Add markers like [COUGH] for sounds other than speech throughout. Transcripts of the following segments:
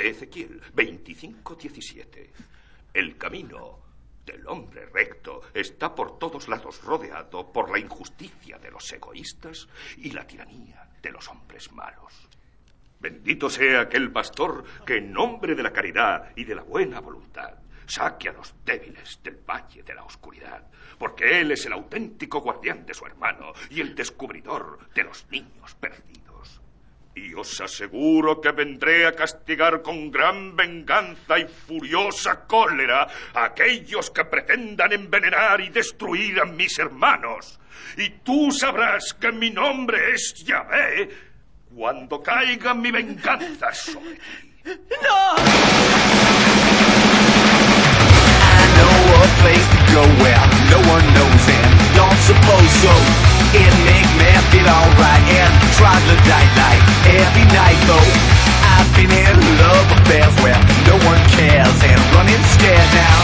de Ezequiel 25:17. El camino del hombre recto está por todos lados rodeado por la injusticia de los egoístas y la tiranía de los hombres malos. Bendito sea aquel pastor que en nombre de la caridad y de la buena voluntad saque a los débiles del valle de la oscuridad, porque él es el auténtico guardián de su hermano y el descubridor de los niños perdidos. Y os aseguro que vendré a castigar con gran venganza y furiosa cólera a aquellos que pretendan envenenar y destruir a mis hermanos. Y tú sabrás que mi nombre es Yahvé cuando caiga mi venganza sobre ti. ¡No! I know a place to go where no one knows and don't suppose so. It make me feel alright and troglodyte like every night though. I've been in love affairs where no one cares and running scared now.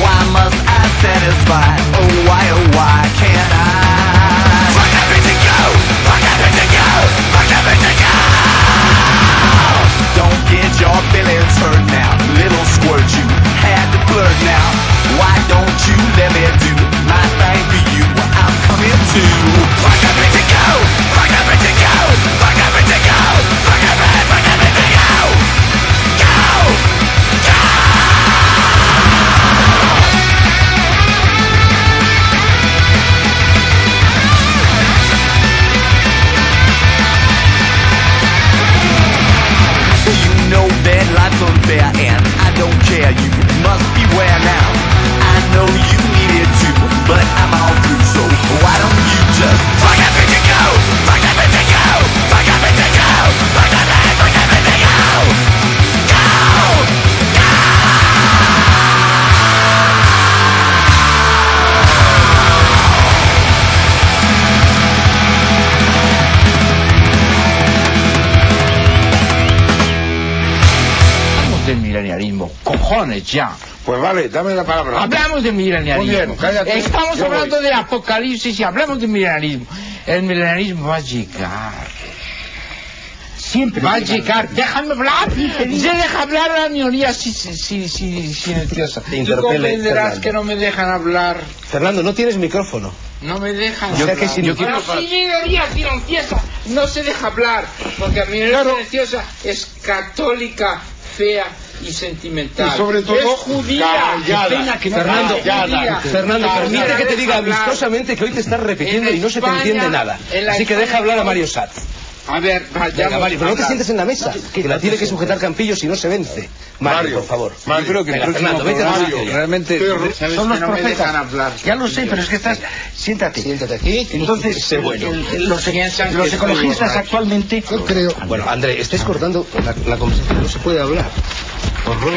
Why must I satisfy? Oh why oh why can't I? Fuck everything go! Fuck everything go! Fuck everything! Don't get your feelings hurt now, little squirt you had to now. Why don't you let me do my thing for you? I'm coming to fuck everything fuck everything fuck everything go, ya. Pues vale, dame la palabra. Hablamos de milenialismo. Muy bien, cállate. Estamos Yo hablando voy. de apocalipsis y hablamos de milenialismo. El milenialismo va a llegar. Siempre. Va a llegar. Déjame hablar. Se deja hablar a la minoría si, si, si, si- silenciosa. Tú comprenderás Fernando. que no me dejan hablar. Fernando, no tienes micrófono. No me dejan Yo- hablar. que si- yo quiero- La minoría silenciosa no se deja hablar. Porque la minoría silenciosa es católica, fea y sentimental. Y sobre todo, es judía. callada. Pena que Fernando. Fernando, Callada. permite que te diga amistosamente que hoy te estás repitiendo En y no se te entiende nada. en Así que deja hablar a Mario Satz. A ver, Venga, vayamos Mario, pero no te sientes en la mesa, que la tiene que sujetar Campillo si no se vence. Mario, Mario, por favor. Mario. Yo creo que el Venga, próximo Fernando, vete silla. realmente Sabes son que los no me profetas. dejan hablar. Ya lo sé, pero es que estás... Siéntate. Siéntate aquí. Entonces, sé bueno. el- el- los, los que ecologistas actualmente... Yo creo. Bueno, André, estáis cortando la, la conversación, no se puede hablar. Por favor.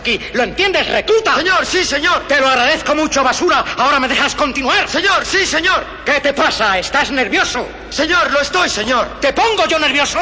aquí. ¿Lo entiendes, recluta? Señor, sí, señor. Te lo agradezco mucho, basura. Ahora me dejas continuar. Señor, sí, señor. ¿Qué te pasa? ¿Estás nervioso? Señor, lo estoy, señor. ¿Te pongo yo nervioso?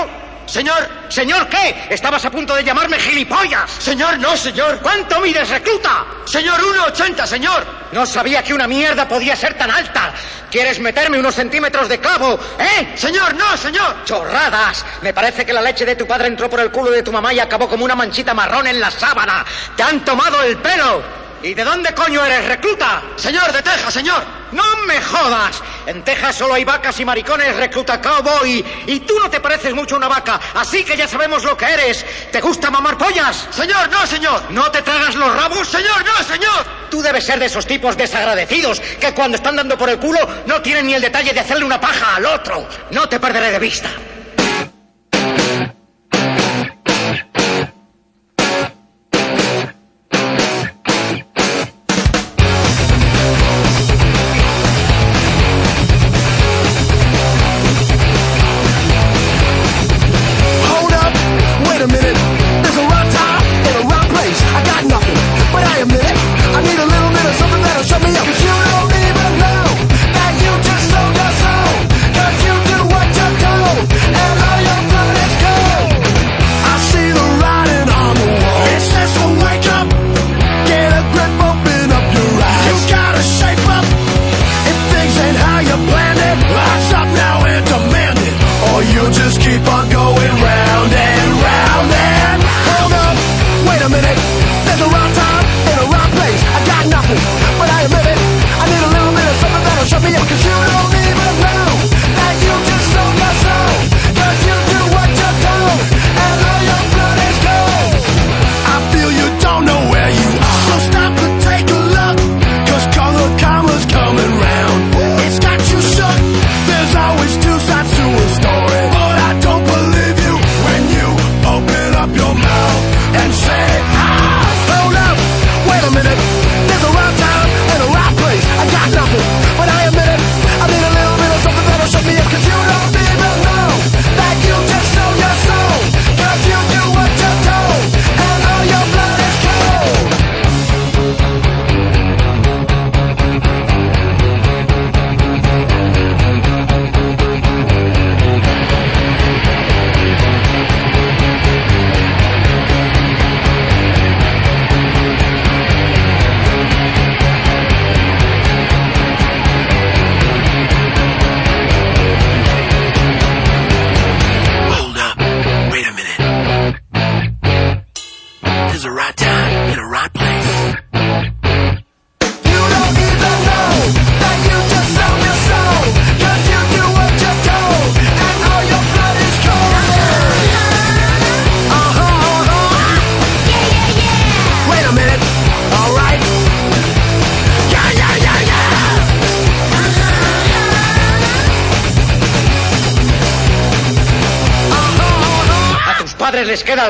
Señor, Señor, ¿qué? Estabas a punto de llamarme gilipollas. Señor, no, señor. ¿Cuánto mides, recluta? Señor, 1,80, señor. No sabía que una mierda podía ser tan alta. ¿Quieres meterme unos centímetros de clavo? ¿Eh? Señor, no, señor. Chorradas. Me parece que la leche de tu padre entró por el culo de tu mamá y acabó como una manchita marrón en la sábana. Te han tomado el pelo. ¿Y de dónde coño eres, recluta? Señor, de Texas, señor. No me jodas. En Texas solo hay vacas y maricones, recluta cowboy. Y tú no te pareces mucho a una vaca, así que ya sabemos lo que eres. ¿Te gusta mamar pollas? Señor, no, señor. ¿No te tragas los rabos? Señor, no, señor. Tú debes ser de esos tipos desagradecidos que cuando están dando por el culo no tienen ni el detalle de hacerle una paja al otro. No te perderé de vista.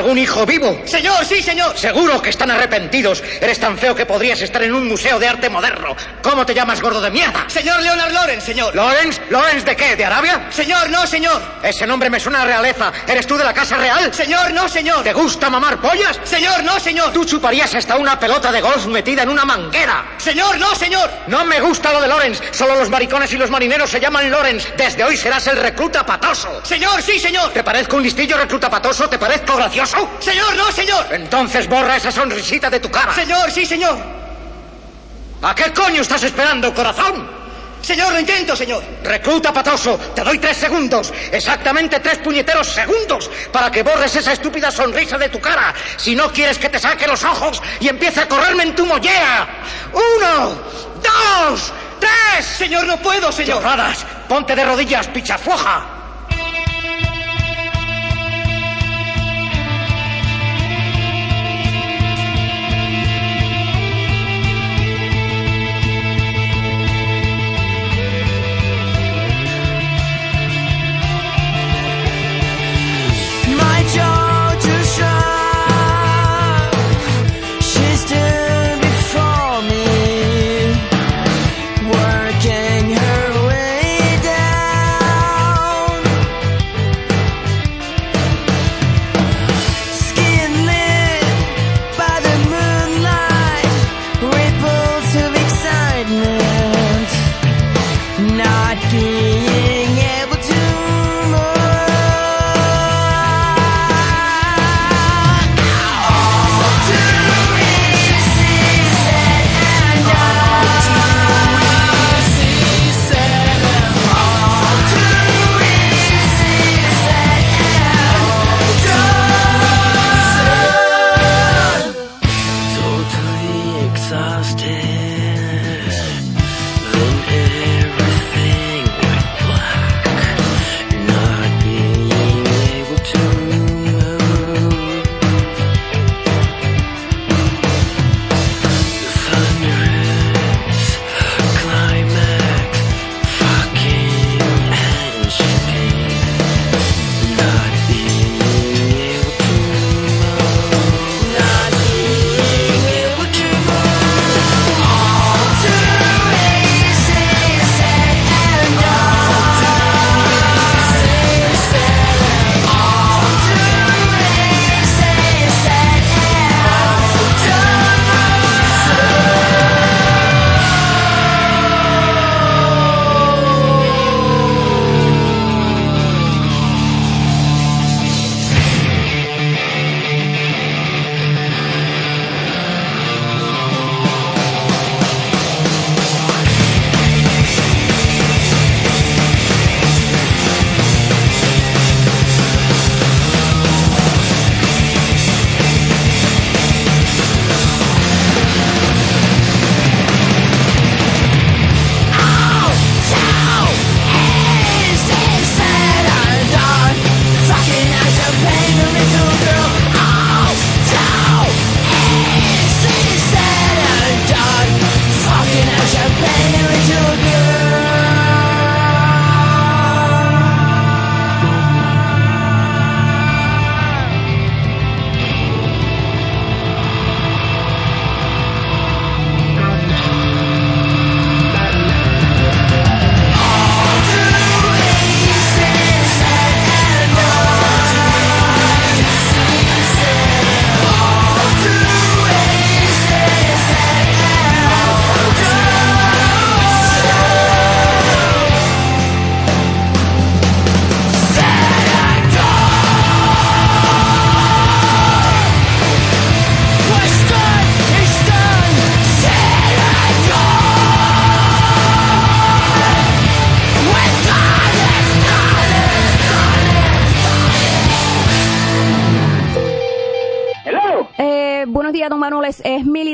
Algún hijo vivo? Señor, sí, señor. Seguro que están arrepentidos. Eres tan feo que podrías estar en un museo de arte moderno. ¿Cómo te llamas, gordo de mierda? Señor Leonard Lorenz, señor. ¿Lorenz? ¿Lorenz de qué? ¿De Arabia? Señor, no, señor. Ese nombre me suena a realeza. ¿Eres tú de la Casa Real? Señor, no, señor. ¿Te gusta mamar pollas? Señor, no, señor. Tú chuparías hasta una pelota de golf metida en una manguera. Señor, no, señor. No me gusta lo de Lorenz. Solo los maricones y los marineros se llaman Lorenz. Desde hoy serás el recluta patoso. Señor, sí, señor. ¿Te parezco un listillo recluta patoso? ¿Te parezco gracioso? Señor, no, señor. Entonces borra esa sonrisita de tu cara. Señor, sí, señor. ¿A qué coño estás esperando, corazón? Señor, lo intento, señor. Recluta patoso, te doy tres segundos, exactamente tres puñeteros segundos, para que borres esa estúpida sonrisa de tu cara. Si no quieres que te saque los ojos y empiece a correrme en tu mollera. Uno, dos, tres. Señor, no puedo, señor. Chorradas, ponte de rodillas, pichafuaja.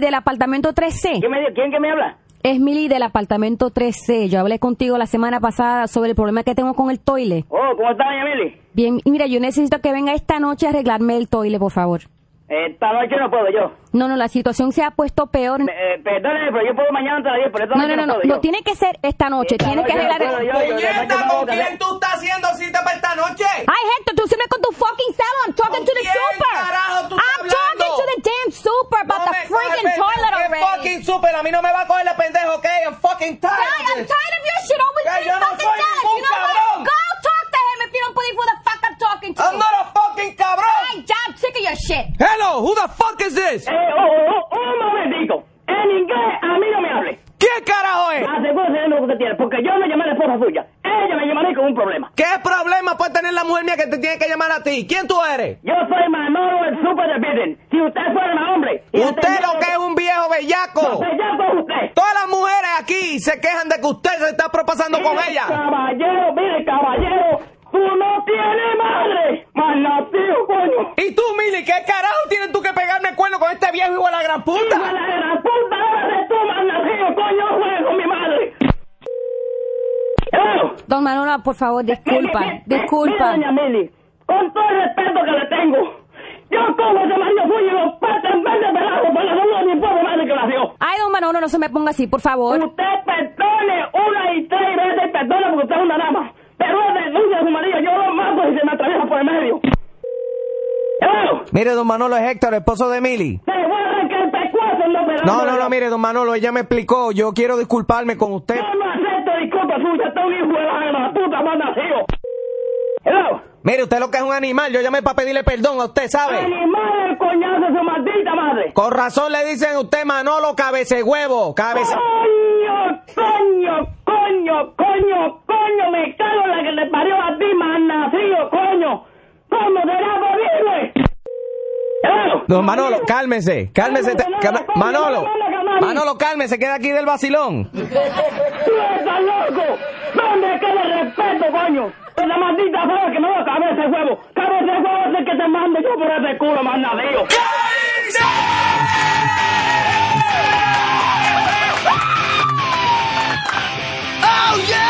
Del apartamento 3C. ¿Quién, me, ¿Quién que me habla? Es Mili del apartamento 3C. Yo hablé contigo la semana pasada sobre el problema que tengo con el toile. Oh, ¿cómo está, doña Mili? Bien, mira, yo necesito que venga esta noche a arreglarme el toile, por favor. Esta noche no puedo yo. No, no, la situación se ha puesto peor. Eh, perdóneme, pero yo puedo mañana antes de las 10, pero esta No, noche no, no, no, puedo no, tiene que ser esta noche, Esta tiene que noche no arreglar... Puñeta, yo- ¿con quién tú estás haciendo cita para esta noche? Ay, gente, tú siempre con tu fucking cell, I'm talking ¿Con to the super. carajo tú estás I'm talking hablando? to the damn super about No the freaking toilet ¿qué already. fucking super, a mí no me va a coger la pendejo, ¿ok? I'm fucking tired. Of I'm tired of your shit always being no fucking ningún You know what? Go talk you don't believe who the fuck I'm talking to. I'm not a fucking cabrón. Ay, ya, I'm sick of your shit. Hello, who the fuck is this? Eh, oh, oh, oh, un momentito. En inglés, a mí no me hable. ¿Quién carajo es? Asegúrese de lo que usted tiene, porque yo no llamé a la esposa suya. Ella me llamará con un problema. ¿Qué problema puede tener la mujer mía que te tiene que llamar a ti? ¿Quién tú eres? Yo soy Manolo, el super de Biden. Si usted fuera más hombre... y Usted lo que es un viejo bellaco. No, bellaco es usted. Todas las mujeres aquí se quejan de que usted se está propasando con ella. Caballero, mire, caballero, tú no tienes madre. Malnacido, coño. ¿Y tú, Mili, qué carajo tienes tú que pegarme el cuerno con este viejo hijo de la gran Hijo de puta? la gran puta, ahora tú, malnacido, coño, juegues con mi madre. Don Manolo, por favor, disculpa, Mire, disculpa. Doña Mili, con todo el respeto que le tengo, yo como ese marido suyo y los patas en vez de pelados por la salud de mi pobre madre que nació. Ay, don Manolo, no se me ponga así, por favor. Usted perdone una y tres veces y perdone porque usted es una dama. Pero denuncia de su marido, yo lo mato si se me atraviesa por el medio. Hello. Mire, don Manolo es Héctor, el esposo de Mili. No, no, no, mire, don Manolo, ella me explicó. Yo quiero disculparme con usted. Yo no acepto disculpas suyas, está un hijo de la puta más nacido. Hello. Mire, usted lo que es un animal. Yo llamé para pedirle perdón a usted, ¿sabe? Animal el coñazo de su maldita madre. Con razón le dicen a usted Manolo cabece huevo. Cabeza... Coño, coño, coño, coño, coño, me cago en la que te parió a ti, más nacido, coño. ¿Cómo será posible? Don Manolo, cálmese, cálmese. Manolo, Manolo. Cálmese, queda aquí del vacilón. [LAUGHS] ¡Tú estás loco! ¿Dónde queda el respeto, coño? Esa maldita fea que me va a cabeza de huevo. Cabeza de huevo es el que te mande yo por ese culo, más nacido. Oh yeah!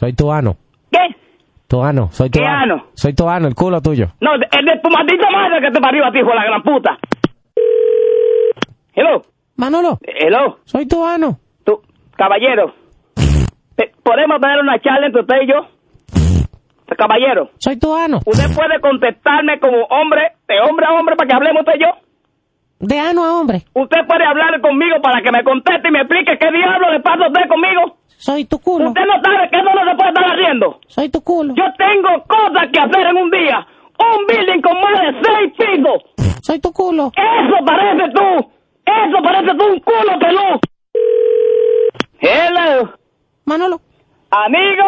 Soy tu ano. ¿Qué? Tu ano. Soy tu ¿Qué ano? Soy tu ano, el culo tuyo. No, es de tu maldita madre que te parió a ti, hijo de la gran puta. Hello. Manolo, Hello. soy tu ano. Tú, caballero. ¿Podemos tener una charla entre usted y yo? Caballero. Soy tu ano. ¿Usted puede contestarme como hombre, de hombre a hombre, para que hablemos usted y yo? De ano a hombre. ¿Usted puede hablar conmigo para que me conteste y me explique qué diablo le pasa a usted conmigo? Soy tu culo. ¿Usted no sabe que eso no se puede estar haciendo? Soy tu culo. Yo tengo cosas que hacer en un día. Un building con más de seis pisos. Soy tu culo. Eso parece tú. Eso parece tú un culo peludo. Hello. Manolo. Amigo,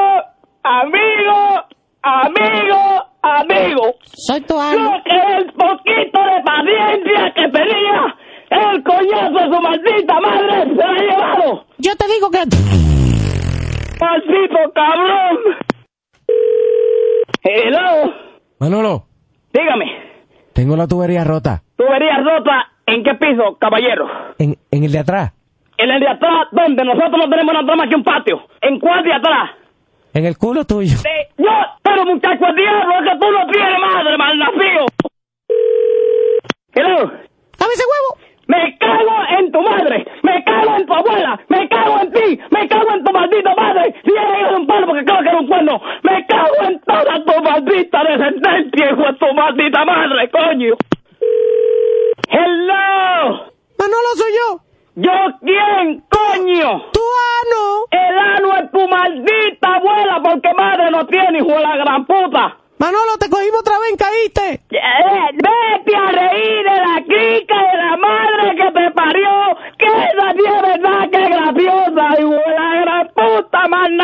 amigo, amigo, amigo. Soy tu ano. Yo que el poquito de paciencia que tenía, el coñazo de su maldita madre se la ha llevado. Yo te digo que... Maldito cabrón. Hello. Manolo, Dígame, tengo la tubería rota. tubería rota, ¿en qué piso, caballero? En, en el de atrás. En el de atrás, donde nosotros no tenemos nada más que un patio. ¿En cuál de atrás? En el culo tuyo. Eh, no, pero muchacho, el diablo, es que tú no tienes madre, malnacido. Hello. ¡Cabeza huevo! Me cago en tu madre, me cago en tu abuela, me cago en ti, me cago en tu maldita madre. Si hijo de un palo porque acabo que era un cuerno, me cago en toda tu maldita descendencia, hijo de tu maldita madre, coño. Hello. Manolo, soy yo. ¿Yo quién, coño? Tu ano. El ano es tu maldita abuela porque madre no tiene, hijo de la gran puta. Manolo, te cogimos otra vez, caíste. Eh, vete a reír de la crica de la madre que te parió. Que esa es verdad que es graciosa, de la gran puta, mal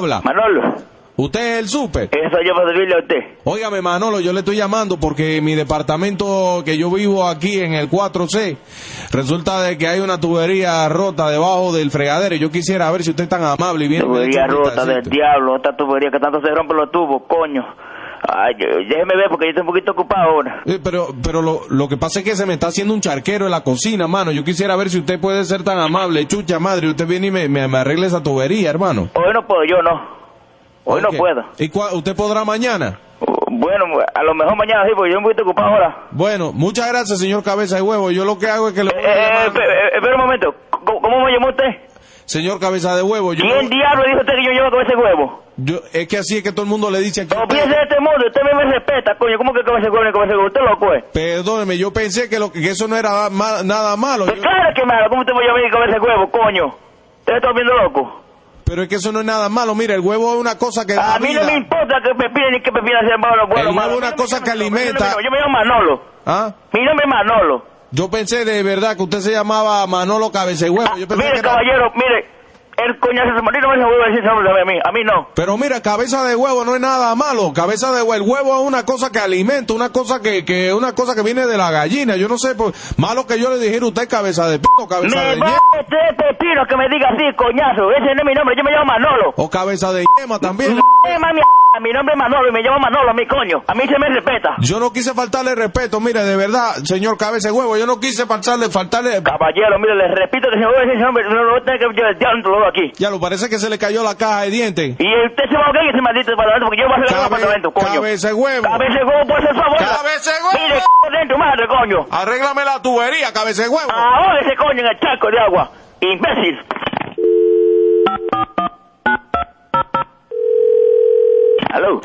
habla? Manolo. ¿Usted es el súper? Eso yo para servirle a usted. Óigame, Manolo, yo le estoy llamando porque mi departamento que yo vivo aquí en el 4C, resulta de que hay una tubería rota debajo del fregadero. y Yo quisiera ver si usted es tan amable y viene. Tubería rota del diablo, esta tubería que tanto se rompen los tubos, coño. Ay, déjeme ver porque yo estoy un poquito ocupado ahora. Eh, pero pero lo, lo que pasa es que se me está haciendo un charquero en la cocina, mano. Yo quisiera ver si usted puede ser tan amable. Chucha madre, usted viene y me, me, me arregle esa tubería, hermano. Hoy no puedo, yo no. Hoy no puedo. ¿Y cua- usted podrá mañana? Bueno, a lo mejor mañana sí, porque yo estoy un poquito ocupado ahora. Bueno, muchas gracias, señor Cabeza de Huevo. Yo lo que hago es que le voy a Eh, llamar- eh, espera un momento. ¿Cómo, cómo me llamó usted? Señor Cabeza de Huevo, yo, ¿Quién diablo dijo usted que yo llevo con ese huevo? Yo- es que así es que todo el mundo le dice aquí. No piense de este modo, usted me, respeta, coño. ¿Cómo que con ese huevo? Usted loco es. Perdóneme, yo pensé que, lo, que eso no era nada malo. Pues Yo- claro que malo, ¿cómo usted me llama ese huevo, coño? ¿Usted está viendo loco? pero es que eso no es nada malo. Mira, el huevo es una cosa que A mí vida. no me importa que me piden ni que me pidan hacer malo, bueno, El huevo malo. es una cosa que alimenta. Yo me llamo Manolo. ¿Ah? Mi nombre es Manolo. Yo pensé de verdad que usted se llamaba Manolo Cabeza de Huevo. Yo pensé Mire, que era- caballero, mire. El coñazo su marido no me vuelve a decir a mí. A mí no. Pero mira, cabeza de huevo no es nada malo. Cabeza de huevo, el huevo es una cosa que alimenta, una cosa que, que una cosa que viene de la gallina. Yo no sé, pues, malo que yo le dijera a usted cabeza de pito, cabeza Me de va yema, a meter pepino que me diga así, coñazo. Ese no es mi nombre, yo me llamo Manolo. o cabeza de yema también. Eh, mami, mi nombre es Manolo y me llamo Manolo, mi coño. A mí se me respeta. Yo no quise faltarle respeto, mire, de verdad, señor cabeza de huevo, yo no quise faltarle, faltarle. Caballero, mire, le repito que si voy a decir ese nombre, no lo voy a tener que yo aquí. Ya lo parece que se le cayó la caja de dientes. Y usted se va a y ese maldito departamento porque yo voy a hacer el apartamento, coño. cabeza huevo. Cabeza huevo, por favor. Cabeza huevo. Mire, c de tu madre, coño. Arréglame la tubería, cabeza huevo. Ahora ese coño en el charco de agua. Imbécil.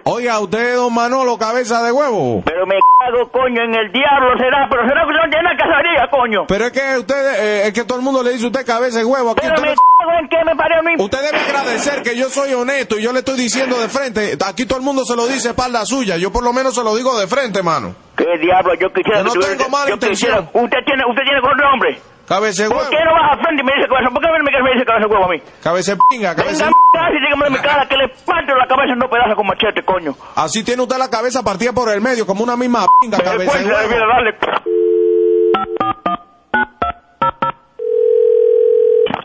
Oiga, usted, don Manolo, cabeza de huevo. Pero me cago, coño, en el diablo será, pero será que no tiene casaría, coño. Pero es que usted, eh, es que todo el mundo le dice usted cabeza de huevo. Aquí Pero me no- cago en que me parió a mí. Usted debe agradecer que yo soy honesto y yo le estoy diciendo de frente. Aquí todo el mundo se lo dice espalda suya. Yo por lo menos se lo digo de frente, mano. ¿Qué diablo? Yo quisiera Yo no que tengo mala yo quisiera- intención. Usted tiene, usted tiene con nombre. Cabeza de ¿Por huevo. qué no vas a frente y me dice cabeza? ¿Por qué no me, dice cabeza de huevo a mí? Cabeza de pinga, cabeza de- casi dígame en mi cara que le parto la cabeza en dos pedazos con machete, coño. Así tiene usted la cabeza partida por el medio, como una misma pinga, cabeza de huevo.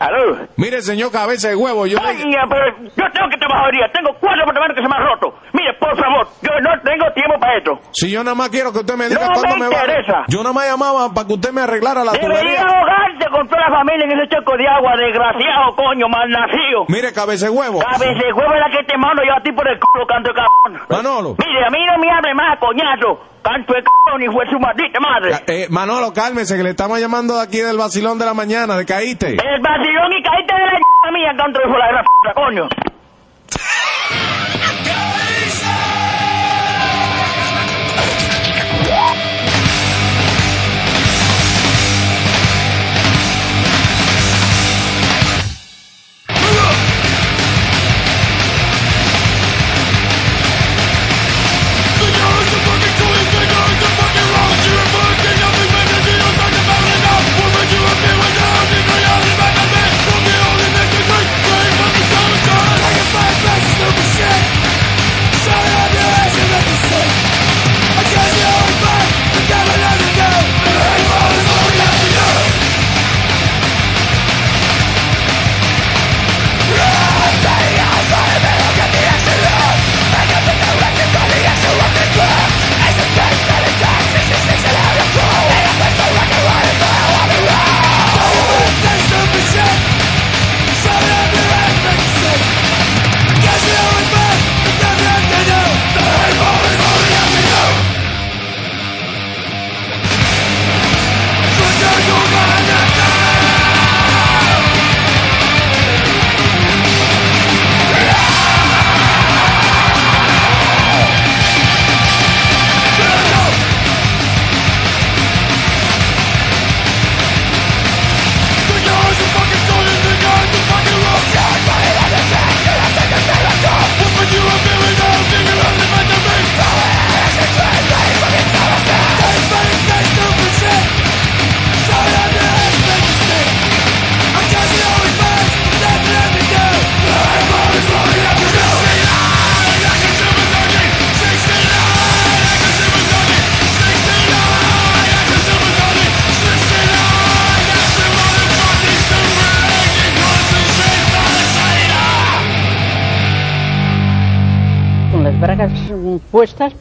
¿Aló? Mire, señor cabeza de huevo, yo le... Coño, pero yo tengo que trabajar hoy día. Tengo cuatro apartamentos que se me han roto. Mire, por favor, yo no tengo tiempo para esto. Si yo nada más quiero que usted me diga No cuándo me me va interesa. Yo nada más llamaba para que usted me arreglara la Debería tubería. ahogarte con toda la familia en ese choco de agua, desgraciado, coño, malnacido. Mire, cabeza de huevo. Cabeza de huevo es la que te mando yo a ti por el culo, canto de cabrón. Manolo. Mire, a mí no me hable más, coñazo. Canto de cabrón y fue su maldita madre. Eh, Manolo, cálmese, que le estamos llamando de aquí del vacilón de la mañana, de Caíste. El vacilón y caíste de la mía, canto de la coño.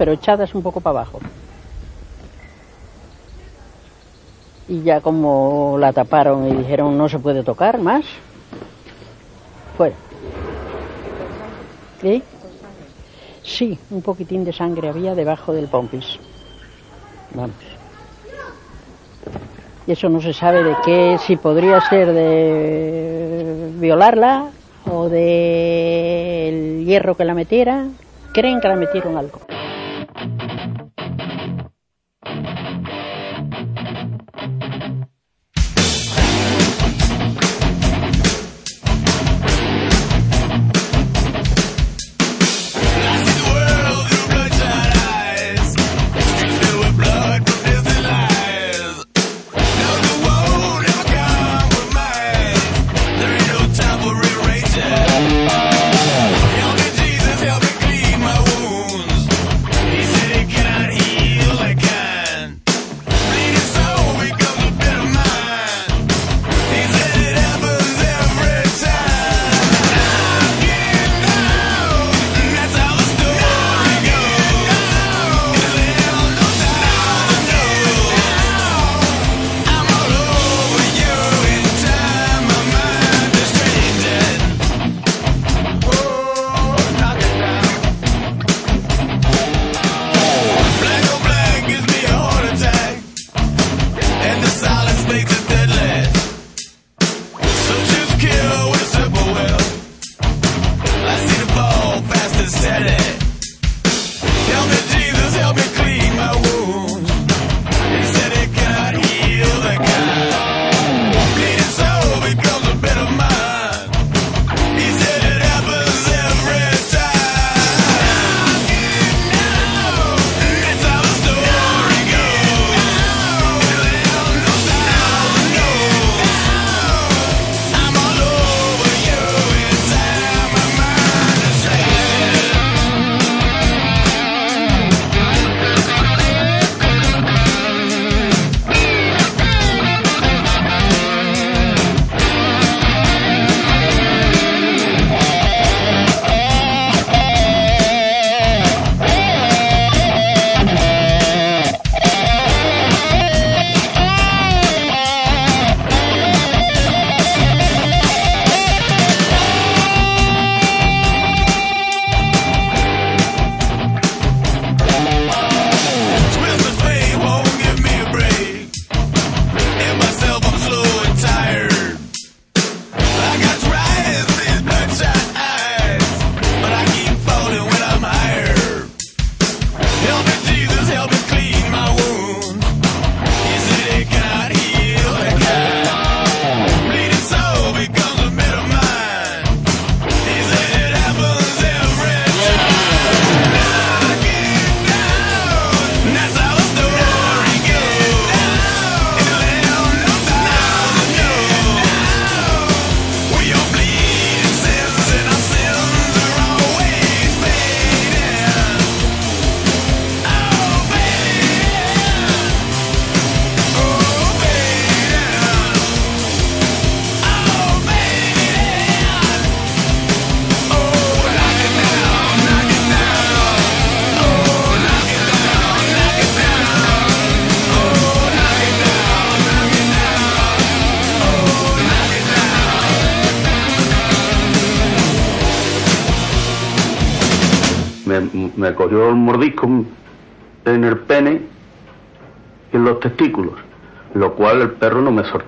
Pero echadas un poco para abajo. Y ya como la taparon y dijeron no se puede tocar más, fuera. ¿Sí? Sí, un poquitín de sangre había debajo del pompis. Vamos. Y eso no se sabe de qué, si podría ser de violarla o del hierro que la metiera. Creen que la metieron algo.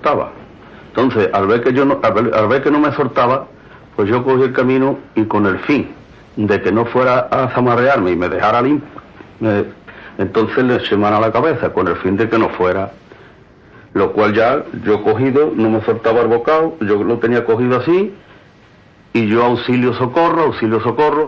Soltaba. Entonces, al ver que yo no, al ver, que no me soltaba, pues yo cogí el camino y con el fin de que no fuera a zamarrearme y me dejara limpio, entonces le semana la cabeza con el fin de que no fuera. Lo cual ya yo cogido, no me soltaba el bocado, yo lo tenía cogido así, y yo auxilio socorro, auxilio socorro.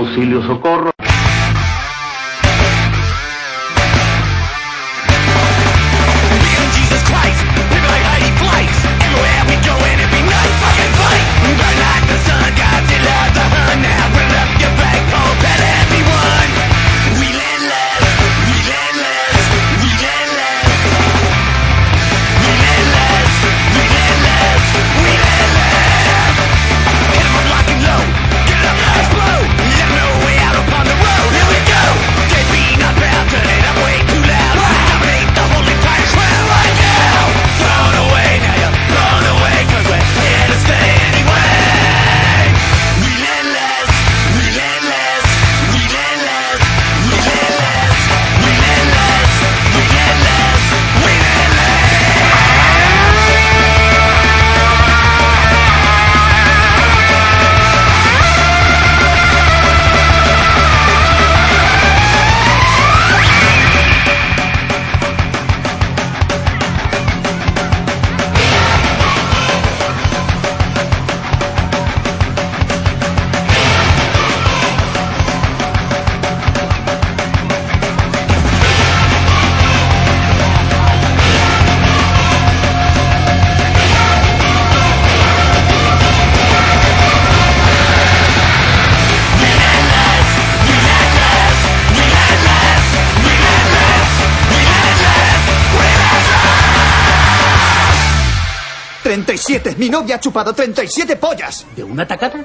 auxilio socorro. 37. Mi novia ha chupado 37 pollas. ¿De una tacada?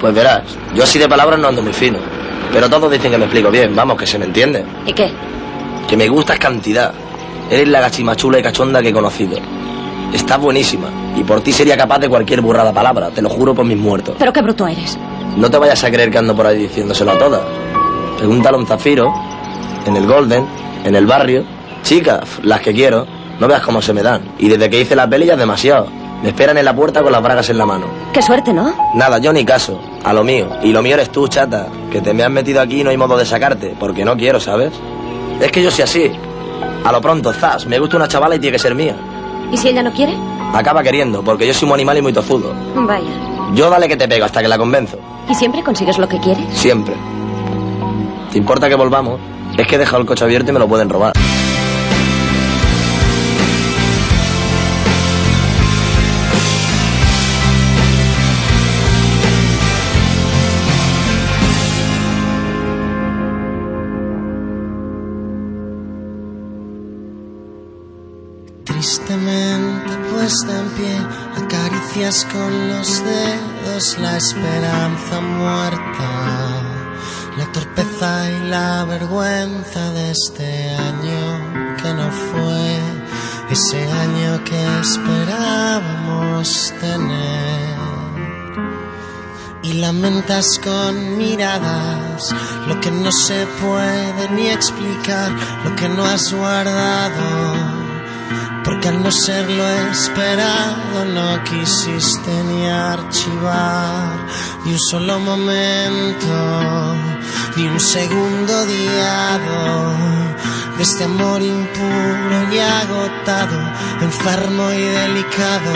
Pues verás, yo así de palabras no ando muy fino. Pero todos dicen que me explico bien, vamos, que se me entiende. ¿Y qué? Que me gustas cantidad. Eres la gachimachula y cachonda que he conocido. Estás buenísima. Y por ti sería capaz de cualquier burrada palabra, te lo juro por mis muertos. Pero qué bruto eres. No te vayas a creer que ando por ahí diciéndoselo a todas. Pregúntale a un zafiro, en el Golden, en el barrio. Chicas, las que quiero, no veas cómo se me dan. Y desde que hice la peli ya es demasiado. Me esperan en la puerta con las bragas en la mano. Qué suerte, ¿no? Nada, yo ni caso. A lo mío. Y lo mío eres tú, chata. Que te me has metido aquí y no hay modo de sacarte. Porque no quiero, ¿sabes? Es que yo soy así. A lo pronto, zas. Me gusta una chavala y tiene que ser mía. ¿Y si ella no quiere? Acaba queriendo, porque yo soy un animal y muy tozudo. Vaya. Yo dale que te pego hasta que la convenzo. ¿Y siempre consigues lo que quieres? Siempre. ¿Te importa que volvamos? Es que he dejado el coche abierto y me lo pueden robar. Puesta en pie, acaricias con los dedos la esperanza muerta, la torpeza y la vergüenza de este año que no fue, ese año que esperábamos tener. Y lamentas con miradas lo que no se puede ni explicar, lo que no has guardado porque al no ser lo esperado no quisiste ni archivar ni un solo momento, ni un segundo diado de este amor impuro y agotado, enfermo y delicado,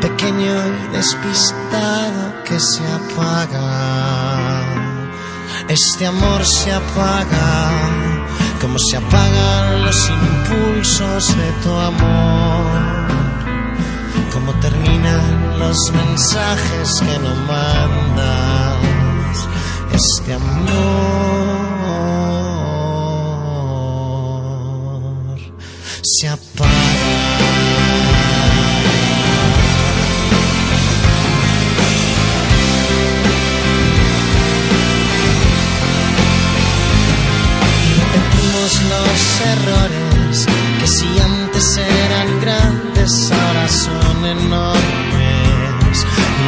pequeño y despistado que se apaga. Este amor se apaga como se apagan los impulsos de tu amor, como terminan los mensajes que no mandas, este amor se apaga. Los errores que si antes eran grandes ahora son enormes.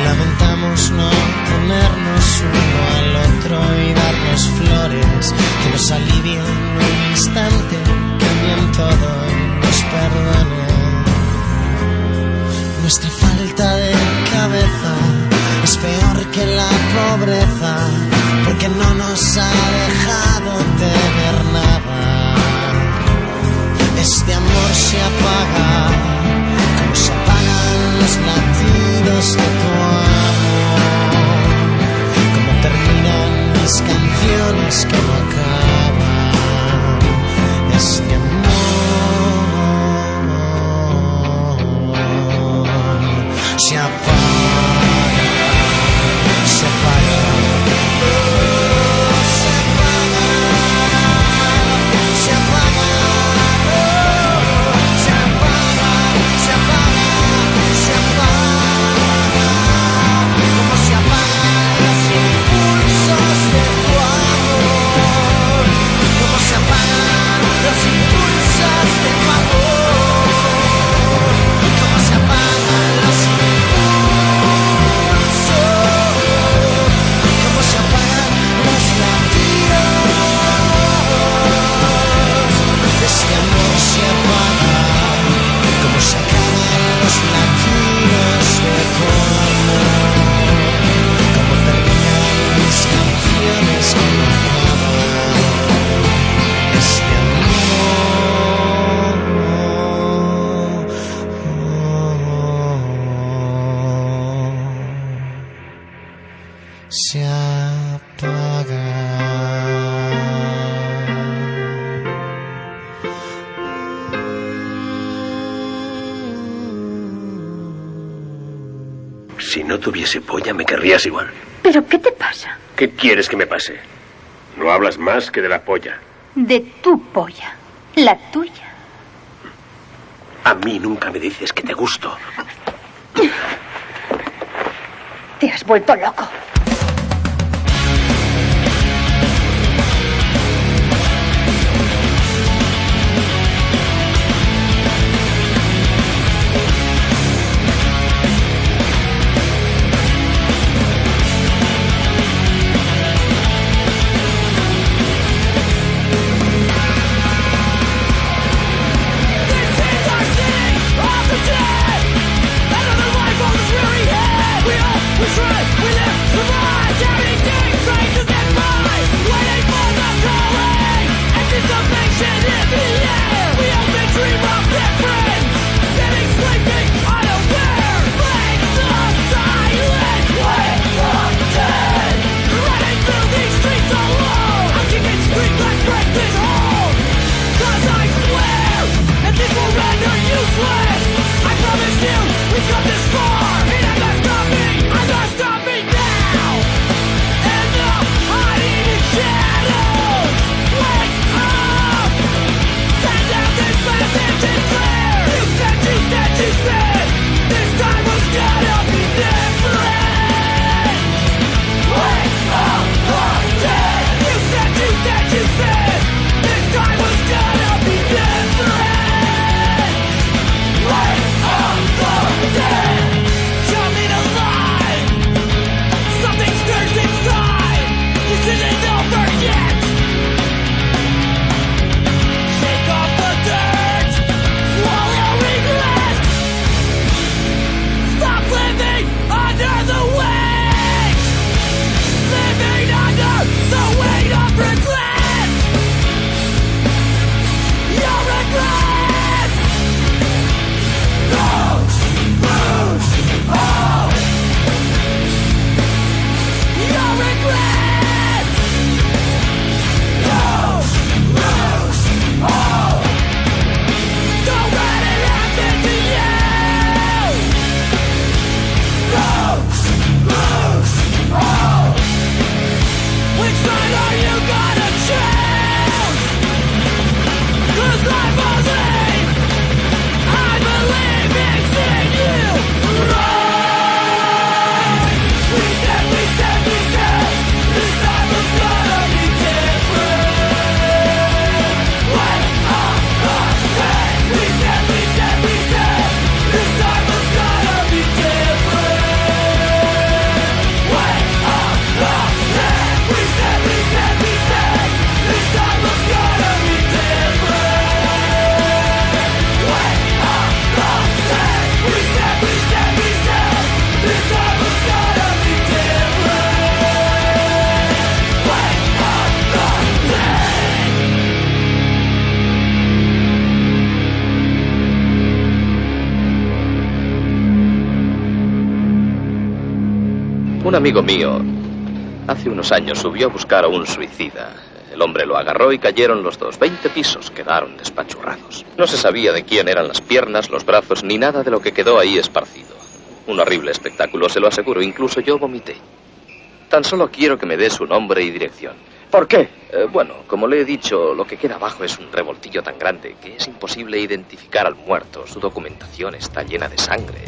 Lamentamos no ponernos uno al otro y darnos flores que nos alivien un instante, cambien todo nos perdonen. Nuestra falta de cabeza es peor que la pobreza porque no nos ha dejado tener nada. Este amor se apaga como se apagan los latidos de tu amor, como terminan mis canciones que no acaban. Quieres que me pase? No hablas más que de la polla. De tu polla. La tuya. A mí nunca me dices que te gusto. Te has vuelto loco. Amigo mío hace unos años subió a buscar a un suicida. El hombre lo agarró y cayeron los dos. Veinte pisos quedaron despachurrados. No se sabía de quién eran las piernas, los brazos, ni nada de lo que quedó ahí esparcido. Un horrible espectáculo, se lo aseguro. Incluso yo vomité. Tan solo quiero que me dé su nombre y dirección. ¿Por qué? Eh, bueno, como le he dicho, lo que queda abajo es un revoltillo tan grande que es imposible identificar al muerto. Su documentación está llena de sangre.